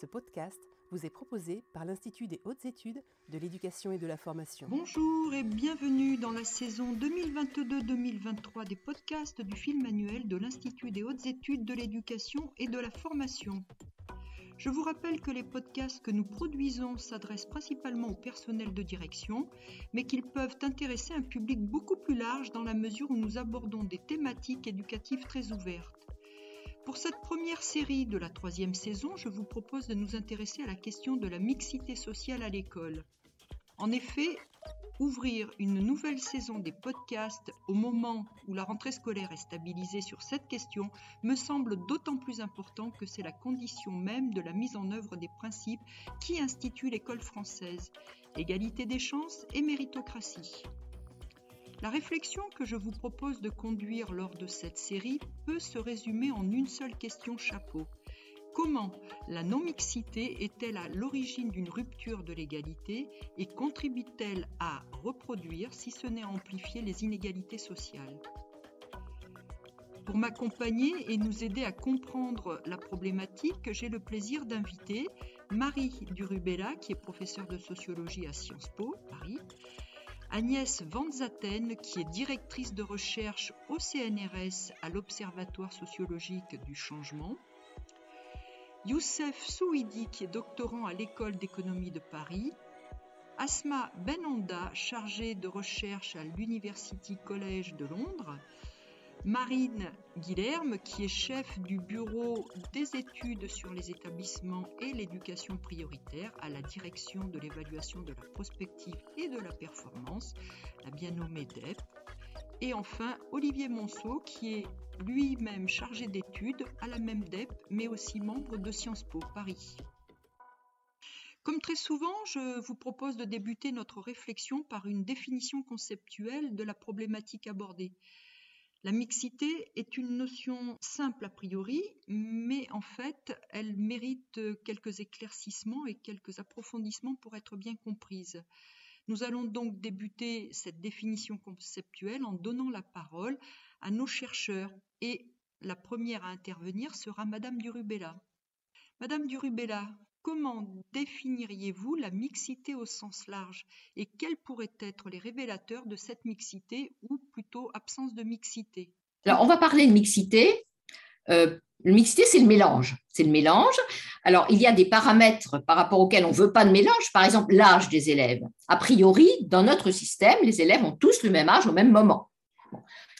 Ce podcast vous est proposé par l'Institut des hautes études de l'éducation et de la formation. Bonjour et bienvenue dans la saison 2022-2023 des podcasts du film annuel de l'Institut des hautes études de l'éducation et de la formation. Je vous rappelle que les podcasts que nous produisons s'adressent principalement au personnel de direction, mais qu'ils peuvent intéresser un public beaucoup plus large dans la mesure où nous abordons des thématiques éducatives très ouvertes. Pour cette première série de la troisième saison, je vous propose de nous intéresser à la question de la mixité sociale à l'école. En effet, ouvrir une nouvelle saison des podcasts au moment où la rentrée scolaire est stabilisée sur cette question me semble d'autant plus important que c'est la condition même de la mise en œuvre des principes qui instituent l'école française, égalité des chances et méritocratie. La réflexion que je vous propose de conduire lors de cette série peut se résumer en une seule question chapeau. Comment la non-mixité est-elle à l'origine d'une rupture de l'égalité et contribue-t-elle à reproduire, si ce n'est à amplifier, les inégalités sociales? Pour m'accompagner et nous aider à comprendre la problématique, j'ai le plaisir d'inviter Marie Durubella, qui est professeure de sociologie à Sciences Po, Paris, Agnès Vanzaten, qui est directrice de recherche au CNRS à l'Observatoire sociologique du changement, Youssef Souidi, qui est doctorant à l'École d'économie de Paris, Asma Benanda, chargée de recherche à l'University College de Londres, Marine Guilherme, qui est chef du bureau des études sur les établissements et l'éducation prioritaire à la direction de l'évaluation de la prospective et de la performance, la bien nommée DEP. Et enfin, Olivier Monceau, qui est lui-même chargé d'études à la même DEP, mais aussi membre de Sciences Po Paris. Comme très souvent, je vous propose de débuter notre réflexion par une définition conceptuelle de la problématique abordée. La mixité est une notion simple a priori, mais en fait, elle mérite quelques éclaircissements et quelques approfondissements pour être bien comprise. Nous allons donc débuter cette définition conceptuelle en donnant la parole à nos chercheurs et la première à intervenir sera Madame Durubella. Madame Durubella, comment définiriez-vous la mixité au sens large et quels pourraient être les révélateurs de cette mixité ou plutôt absence de mixité? Alors, on va parler de mixité. Euh, la mixité, c'est le mélange. C'est le mélange. Alors, il y a des paramètres par rapport auxquels on ne veut pas de mélange, par exemple l'âge des élèves. A priori, dans notre système, les élèves ont tous le même âge au même moment.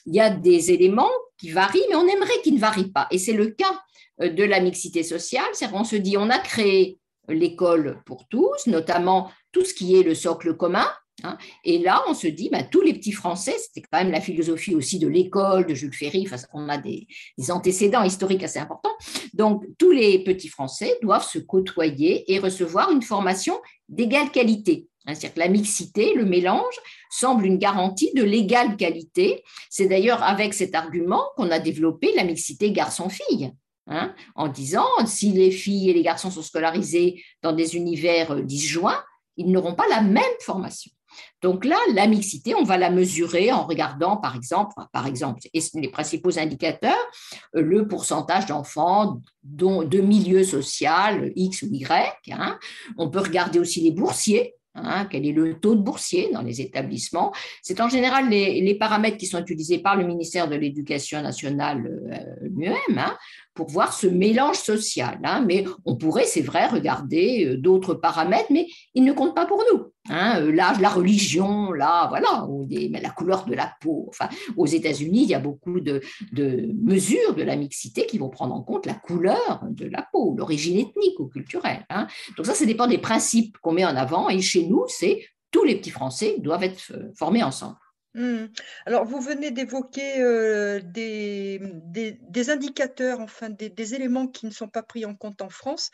Il y a des éléments qui varient, mais on aimerait qu'ils ne varient pas. Et c'est le cas euh, de la mixité sociale, c'est qu'on se dit on a créé l'école pour tous, notamment tout ce qui est le socle commun. Hein. et là, on se dit, bah, tous les petits Français, c'était quand même la philosophie aussi de l'école, de Jules Ferry, on a des, des, antécédents historiques assez importants. Donc, tous les petits Français doivent se côtoyer et recevoir une formation d'égale qualité. Hein. C'est-à-dire que la mixité, le mélange, semble une garantie de l'égale qualité. C'est d'ailleurs avec cet argument qu'on a développé la mixité garçon-fille. Hein, en disant si les filles et les garçons sont scolarisés dans des univers euh, disjoints, ils n'auront pas la même formation. Donc là, la mixité, on va la mesurer en regardant, par exemple, par exemple, les principaux indicateurs, euh, le pourcentage d'enfants de milieu social X ou Y. Hein. On peut regarder aussi les boursiers, Hein, quel est le taux de boursiers dans les établissements. C'est en général les, paramètres qui sont utilisés par le ministère de l'Éducation nationale euh, lui-même pour voir ce mélange social. Hein. Mais on pourrait, c'est vrai, regarder euh, d'autres paramètres, mais ils ne comptent pas pour nous. Hein, euh, l'âge, la religion, là, voilà, la couleur de la peau. Enfin, aux États-Unis, il y a beaucoup de, mesures de la mixité qui vont prendre en compte la couleur de la peau, l'origine ethnique ou culturelle. Hein. Donc ça, ça dépend des principes qu'on met en avant. Et chez nous, c'est tous les petits Français doivent être euh, formés ensemble. Mmh. Alors, vous venez d'évoquer euh, des, des, indicateurs, enfin des, éléments qui ne sont pas pris en compte en France.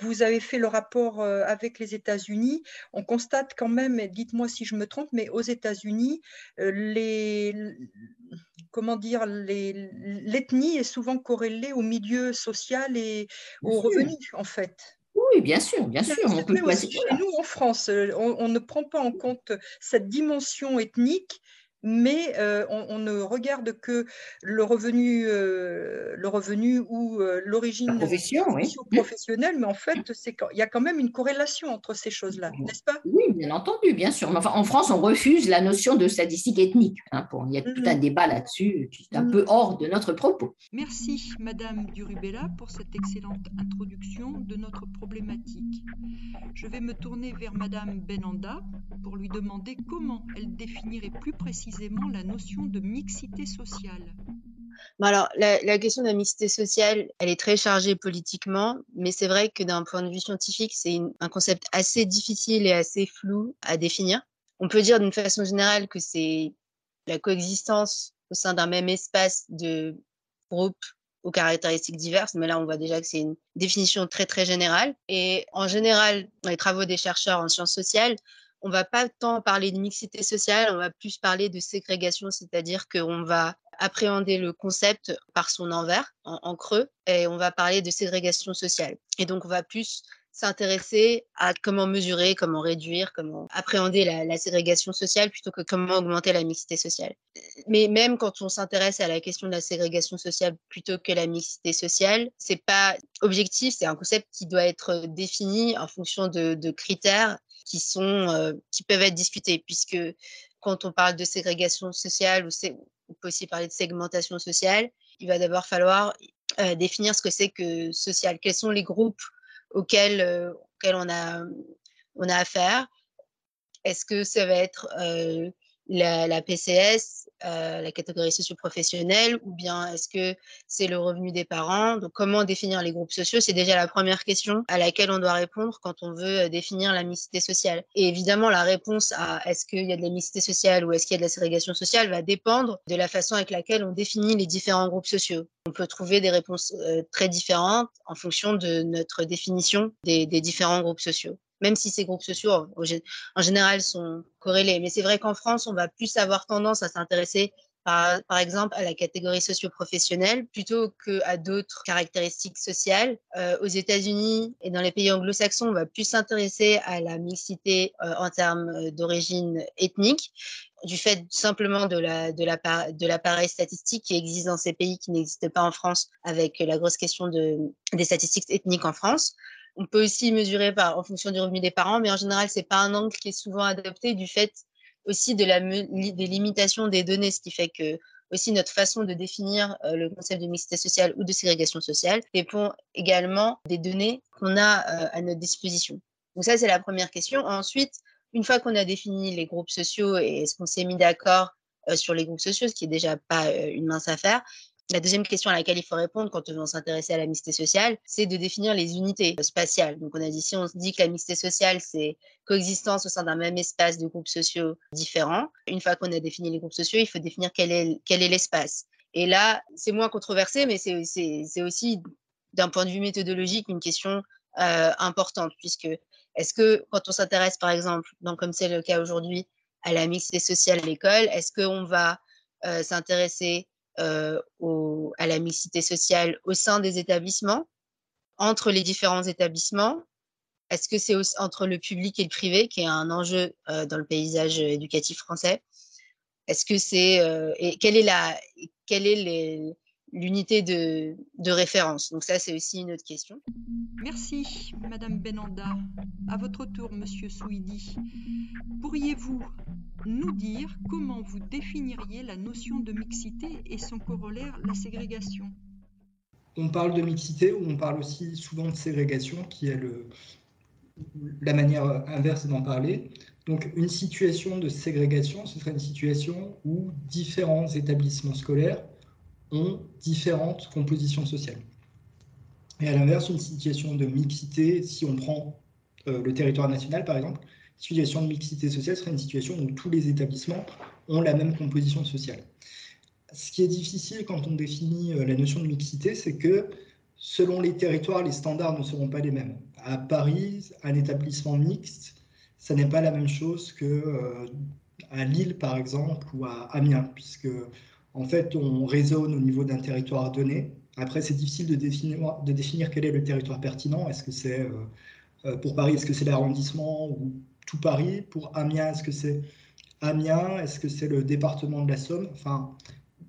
Vous avez fait le rapport euh, avec les États-Unis. On constate quand même, dites-moi si je me trompe, mais aux États-Unis, euh, les, comment dire, l'ethnie est souvent corrélée au milieu social et aux revenus, en fait. Oui, bien sûr, bien sûr. On peut chez nous, en France, on, ne prend pas en compte cette dimension ethnique mais euh, on, ne regarde que le revenu, euh, le revenu ou euh, l'origine professionnelle, mais en fait, il y a quand même une corrélation entre ces choses-là, n'est-ce pas? Oui, bien entendu, bien sûr. Mais enfin, en France, on refuse la notion de statistique ethnique. Hein, il y a tout un débat là-dessus qui est un peu hors de notre propos. Merci, Madame Durubella, pour cette excellente introduction de notre problématique. Je vais me tourner vers Madame Benanda pour lui demander comment elle définirait plus précisément la notion de mixité sociale alors, la, question de la mixité sociale, elle est très chargée politiquement, mais c'est vrai que d'un point de vue scientifique, c'est un concept assez difficile et assez flou à définir. On peut dire d'une façon générale que c'est la coexistence au sein d'un même espace de groupes aux caractéristiques diverses, mais là, on voit déjà que c'est une définition très, très générale. Et en général, dans les travaux des chercheurs en sciences sociales, on va pas tant parler de mixité sociale, on va plus parler de ségrégation, c'est-à-dire qu'on va appréhender le concept par son envers, en, creux, et on va parler de ségrégation sociale. Et donc, on va plus s'intéresser à comment mesurer, comment réduire, comment appréhender la, ségrégation sociale plutôt que comment augmenter la mixité sociale. Mais même quand on s'intéresse à la question de la ségrégation sociale plutôt que la mixité sociale, c'est pas objectif, c'est un concept qui doit être défini en fonction de critères qui, sont, euh, qui peuvent être discutés, puisque quand on parle de ségrégation sociale ou on peut aussi parler de segmentation sociale, il va d'abord falloir euh, définir ce que c'est que social. Quels sont les groupes auxquels, euh, auxquels on, a, on a affaire? Est-ce que ça va être la, la, PCS, euh, la catégorie socio-professionnelle, ou bien est-ce que c'est le revenu des parents? Donc, comment définir les groupes sociaux? C'est déjà la première question à laquelle on doit répondre quand on veut euh, définir la mixité sociale. Et évidemment, la réponse à est-ce qu'il y a de la mixité sociale ou est-ce qu'il y a de la ségrégation sociale va dépendre de la façon avec laquelle on définit les différents groupes sociaux. On peut trouver des réponses euh, très différentes en fonction de notre définition des différents groupes sociaux même si ces groupes sociaux en général sont corrélés. Mais c'est vrai qu'en France, on va plus avoir tendance à s'intéresser par, exemple à la catégorie socio-professionnelle plutôt qu'à d'autres caractéristiques sociales. Euh, aux États-Unis et dans les pays anglo-saxons, on va plus s'intéresser à la mixité euh, en termes euh, d'origine ethnique du fait simplement de la de de l'appareil statistique qui existe dans ces pays qui n'existe pas en France avec la grosse question de des statistiques ethniques en France. On peut aussi mesurer en fonction du revenu des parents, mais en général, ce n'est pas un angle qui est souvent adopté du fait aussi de la, des limitations des données, ce qui fait que aussi notre façon de définir euh, le concept de mixité sociale ou de ségrégation sociale dépend également des données qu'on a euh, à notre disposition. Donc ça, c'est la première question. Ensuite, une fois qu'on a défini les groupes sociaux et est-ce qu'on s'est mis d'accord euh, sur les groupes sociaux, ce qui est déjà pas une mince affaire, la deuxième question à laquelle il faut répondre quand on veut s'intéresser à la mixité sociale, c'est de définir les unités spatiales. Donc, on a dit, si on se dit que la mixité sociale, c'est coexistence au sein d'un même espace de groupes sociaux différents, une fois qu'on a défini les groupes sociaux, il faut définir quel est, l'espace. Et là, c'est moins controversé, mais c'est aussi, d'un point de vue méthodologique, une question euh, importante, puisque est-ce que quand on s'intéresse, par exemple, comme c'est le cas aujourd'hui, à la mixité sociale à l'école, est-ce qu'on va euh, s'intéresser euh, à la mixité sociale au sein des établissements, entre les différents établissements? Est-ce que c'est entre le public et le privé qui est un enjeu euh, dans le paysage éducatif français? Est-ce que c'est euh, et quelle est la quelle est l'unité de, référence? Donc ça, c'est aussi une autre question. Merci, Madame Benanda. À votre tour, Monsieur Souidi. Pourriez-vous nous dire comment vous définiriez la notion de mixité et son corollaire, la ségrégation? On parle de mixité ou on parle aussi souvent de ségrégation, qui est la manière inverse d'en parler. Donc une situation de ségrégation, ce serait une situation où différents établissements scolaires ont différentes compositions sociales. Et à l'inverse, une situation de mixité, si on prend euh, le territoire national par exemple, une situation de mixité sociale serait une situation où tous les établissements ont la même composition sociale. Ce qui est difficile quand on définit euh, la notion de mixité, c'est que selon les territoires, les standards ne seront pas les mêmes. À Paris, un établissement mixte, ça n'est pas la même chose que euh, à Lille, par exemple, ou à Amiens, puisque en fait, on raisonne au niveau d'un territoire donné. Après, c'est difficile de définir, quel est le territoire pertinent. Est-ce que c'est euh, euh, pour Paris, est-ce que c'est l'arrondissement ou tout Paris? Pour Amiens, est-ce que c'est Amiens? Est-ce que c'est le département de la Somme? Enfin,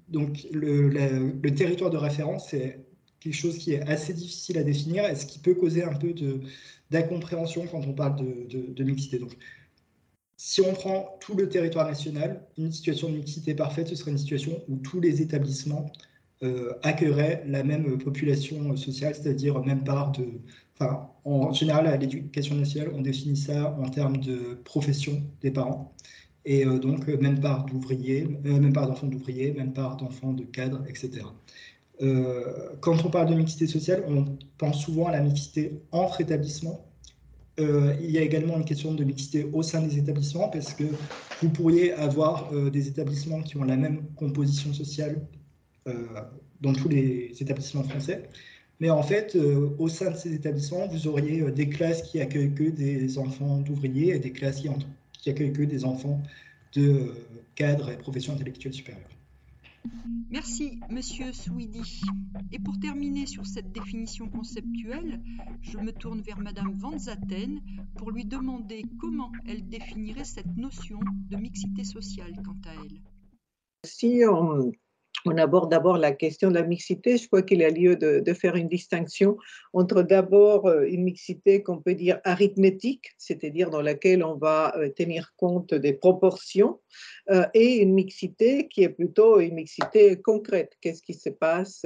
donc le, le territoire de référence, c'est quelque chose qui est assez difficile à définir et ce qui peut causer un peu d'incompréhension quand on parle de, de, mixité. Donc, si on prend tout le territoire national, une situation de mixité parfaite, ce serait une situation où tous les établissements euh, accueilleraient la même population sociale, c'est-à-dire même part de... En général, à l'éducation nationale, on définit ça en termes de profession des parents. Et euh, donc, même part d'ouvriers, euh, même part d'enfants d'ouvriers, même part d'enfants de cadres, etc. Quand on parle de mixité sociale, on pense souvent à la mixité entre établissements. Il y a également une question de mixité au sein des établissements parce que vous pourriez avoir des établissements qui ont la même composition sociale dans tous les établissements français. Mais en fait, au sein de ces établissements, vous auriez des classes qui accueillent que des enfants d'ouvriers et des classes qui, qui accueillent que des enfants de cadres et professions intellectuelles supérieures. Merci, Monsieur Swidi. Et pour terminer sur cette définition conceptuelle, je me tourne vers Madame Van Zaten pour lui demander comment elle définirait cette notion de mixité sociale quant à elle. Si on, aborde d'abord la question de la mixité, je crois qu'il y a lieu de, faire une distinction entre d'abord euh, une mixité qu'on peut dire arithmétique, c'est-à-dire dans laquelle on va euh, tenir compte des proportions, euh, et une mixité qui est plutôt une mixité concrète. Qu'est-ce qui se passe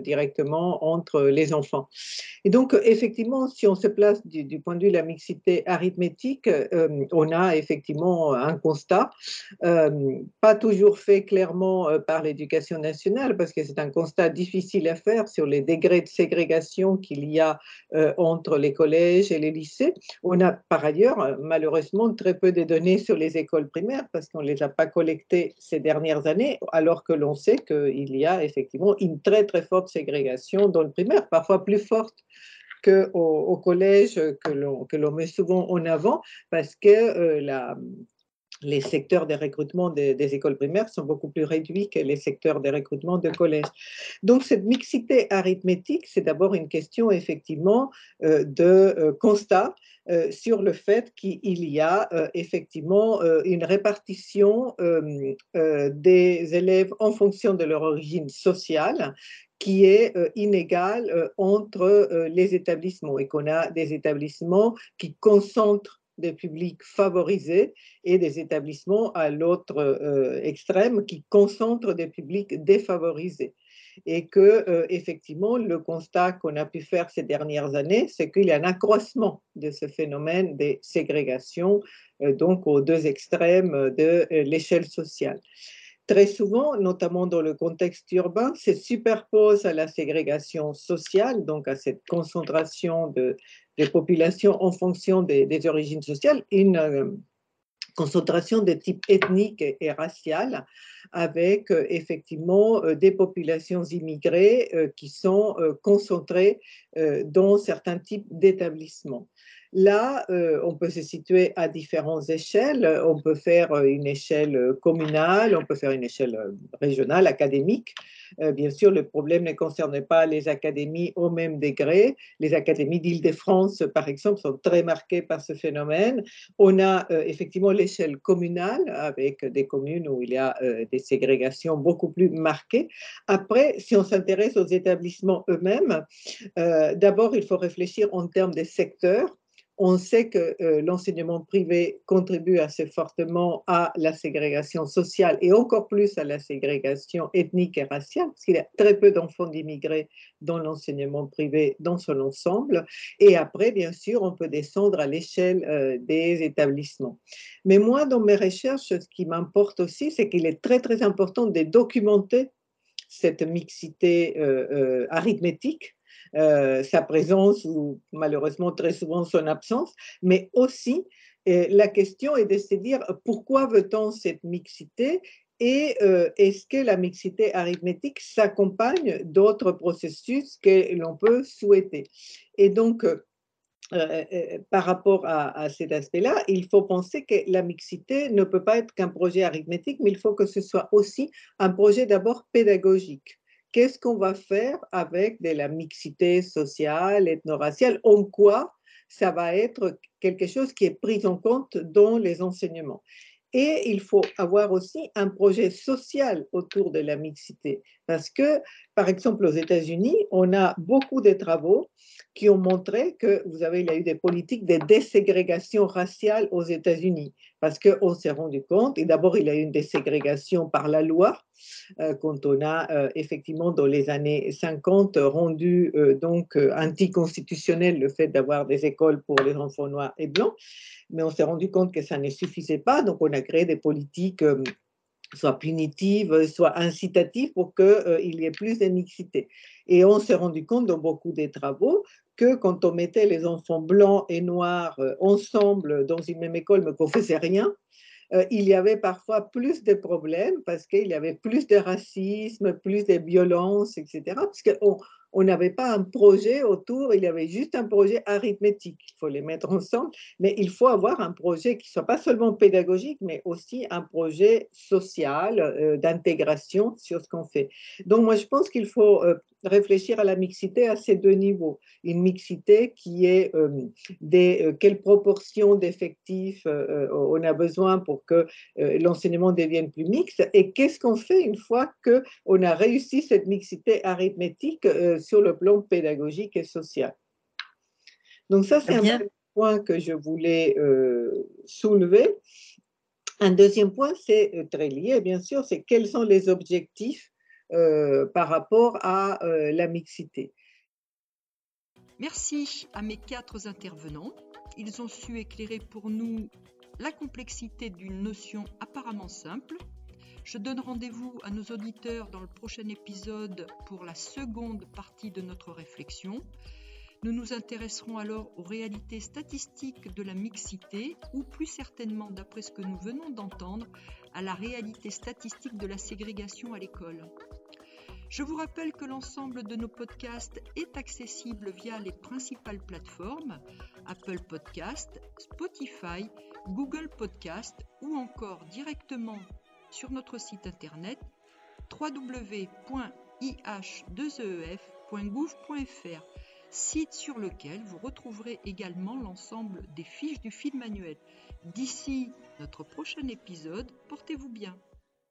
directement entre les enfants? Et donc, effectivement, si on se place du, point de vue de la mixité arithmétique, on a effectivement un constat, pas toujours fait clairement par l'éducation nationale, parce que c'est un constat difficile à faire sur les degrés de ségrégation qu'il y a entre les collèges et les lycées. On a par ailleurs, malheureusement, très peu de données sur les écoles primaires, parce qu'on ne les a pas collecté ces dernières années, alors que l'on sait qu'il y a effectivement une très très forte ségrégation dans le primaire, parfois plus forte qu'au au collège que l'on met souvent en avant, parce que euh, la, les secteurs de recrutement des, écoles primaires sont beaucoup plus réduits que les secteurs de recrutement de collège. Donc cette mixité arithmétique, c'est d'abord une question effectivement euh, de euh, constat euh, sur le fait qu'il y a effectivement une répartition des élèves en fonction de leur origine sociale qui est inégale entre les établissements et qu'on a des établissements qui concentrent des publics favorisés et des établissements à l'autre euh, extrême qui concentrent des publics défavorisés. Et que, euh, effectivement, le constat qu'on a pu faire ces dernières années, c'est qu'il y a un accroissement de ce phénomène des ségrégations, euh, donc aux deux extrêmes de l'échelle sociale très souvent, notamment dans le contexte urbain, se superpose à la ségrégation sociale, donc à cette concentration de, des populations en fonction des, origines sociales, une euh, concentration de type ethnique et, racial, avec euh, effectivement euh, des populations immigrées qui sont concentrées dans certains types d'établissements. Là, euh, on peut se situer à différentes échelles. On peut faire euh, une échelle euh, communale, on peut faire une échelle régionale, académique. bien sûr, le problème ne concerne pas les académies au même degré. Les académies d'Île-de-France, par exemple, sont très marquées par ce phénomène. On a effectivement l'échelle communale, avec des communes où il y a des ségrégations beaucoup plus marquées. Après, si on s'intéresse aux établissements eux-mêmes, d'abord, il faut réfléchir en termes de secteurs on sait que euh, l'enseignement privé contribue assez fortement à la ségrégation sociale et encore plus à la ségrégation ethnique et raciale, parce qu'il y a très peu d'enfants d'immigrés dans l'enseignement privé dans son ensemble. Et après, bien sûr, on peut descendre à l'échelle euh, des établissements. Mais moi, dans mes recherches, ce qui m'importe aussi, c'est qu'il est très, très important de documenter cette mixité euh, arithmétique euh, sa présence ou malheureusement très souvent son absence, mais aussi euh, la question est de se dire pourquoi veut-on cette mixité et euh, est-ce que la mixité arithmétique s'accompagne d'autres processus que l'on peut souhaiter? Et donc, par rapport à, à cet aspect-là, il faut penser que la mixité ne peut pas être qu'un projet arithmétique, mais il faut que ce soit aussi un projet d'abord pédagogique qu'est-ce qu'on va faire avec de la mixité sociale, ethno-raciale, en quoi ça va être quelque chose qui est pris en compte dans les enseignements? Et il faut avoir aussi un projet social autour de la mixité. Parce que, par exemple, aux États-Unis, on a beaucoup de travaux qui ont montré que, vous avez, il y a eu des politiques de déségrégation raciale aux États-Unis, parce qu'on s'est rendu compte, et d'abord il y a eu une déségrégation par la loi, euh, quand on a euh, effectivement dans les années 50 rendu euh, donc anticonstitutionnel le fait d'avoir des écoles pour les enfants noirs et blancs, mais on s'est rendu compte que ça ne suffisait pas, donc on a créé des politiques soit punitives, soit incitatives pour qu'il y ait plus de mixité. Et on s'est rendu compte dans beaucoup des travaux que quand on mettait les enfants blancs et noirs euh, ensemble dans une même école, mais qu'on faisait rien, euh, il y avait parfois plus de problèmes parce qu'il y avait plus de racisme, plus de violence, etc. Parce qu'on on n'avait pas un projet autour, il y avait juste un projet arithmétique. Il faut les mettre ensemble, mais il faut avoir un projet qui soit pas seulement pédagogique, mais aussi un projet social, euh, d'intégration sur ce qu'on fait. Donc moi, je pense qu'il faut euh, réfléchir à la mixité à ces deux niveaux. Une mixité qui est euh, des, quelle proportion d'effectifs on a besoin pour que l'enseignement devienne plus mixte et qu'est-ce qu'on fait une fois qu'on a réussi cette mixité arithmétique sur le plan pédagogique et social? Donc ça, c'est un point que je voulais euh, soulever. Un deuxième point, c'est euh, très lié, bien sûr, c'est quels sont les objectifs euh, par rapport à la mixité. Merci à mes quatre intervenants. Ils ont su éclairer pour nous la complexité d'une notion apparemment simple, je donne rendez-vous à nos auditeurs dans le prochain épisode pour la seconde partie de notre réflexion. Nous nous intéresserons alors aux réalités statistiques de la mixité ou plus certainement, d'après ce que nous venons d'entendre, à la réalité statistique de la ségrégation à l'école. Je vous rappelle que l'ensemble de nos podcasts est accessible via les principales plateformes Apple Podcast, Spotify, Google Podcast ou encore directement sur notre site internet www.ih2ef.gouv.fr, site sur lequel vous retrouverez également l'ensemble des fiches du film manuel. D'ici notre prochain épisode, portez-vous bien.